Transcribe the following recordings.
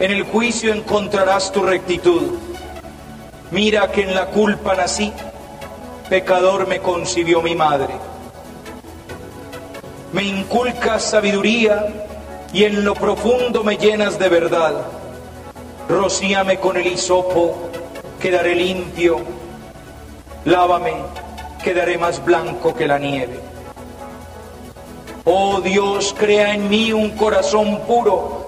en el juicio encontrarás tu rectitud. Mira que en la culpa nací, pecador me concibió mi madre. Me inculcas sabiduría y en lo profundo me llenas de verdad. Rocíame con el hisopo, quedaré limpio. Lávame, quedaré más blanco que la nieve. Oh Dios, crea en mí un corazón puro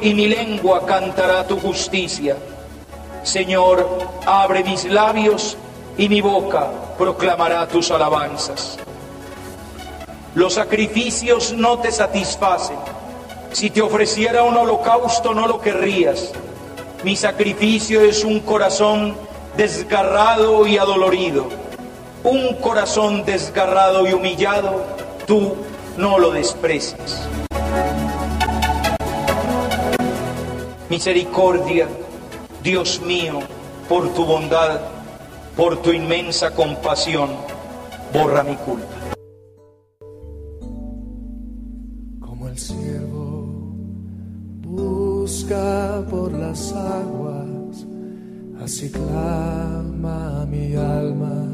y mi lengua cantará tu justicia. Señor, abre mis labios y mi boca proclamará tus alabanzas. Los sacrificios no te satisfacen. Si te ofreciera un holocausto no lo querrías. Mi sacrificio es un corazón desgarrado y adolorido. Un corazón desgarrado y humillado, tú no lo desprecias. Misericordia, Dios mío, por tu bondad, por tu inmensa compasión, borra mi culpa. Como el siervo busca por las aguas, así clama mi alma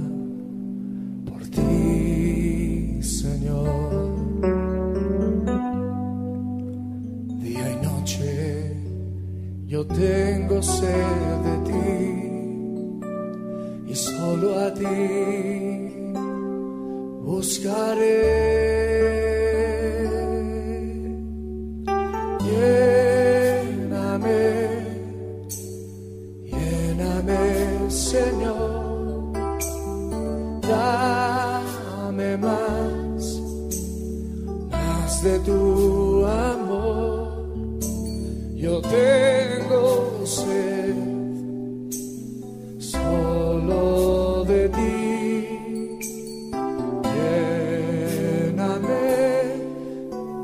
por ti, Señor. Tengo sed de ti y solo a ti buscaré. Lléname, lléname, Señor, dame más, más de tu amor. Yo tengo sed solo de ti. Lléname,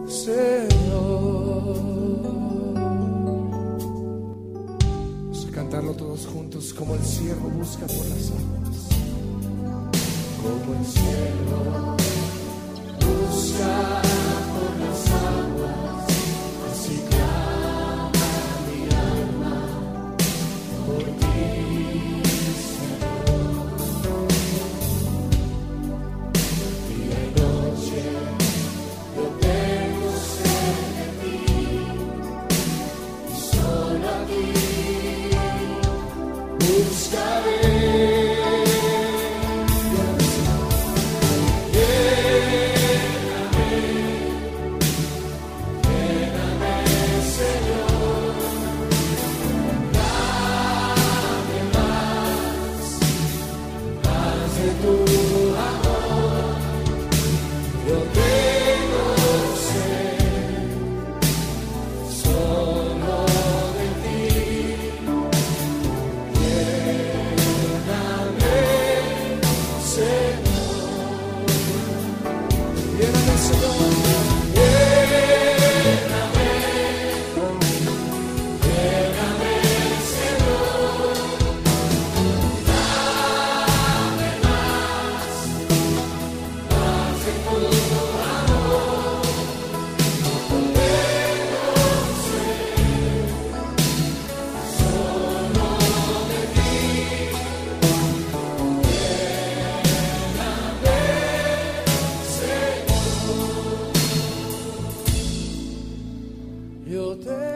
Señor. Vamos a cantarlo todos juntos como el siervo busca por las aguas. Como el cielo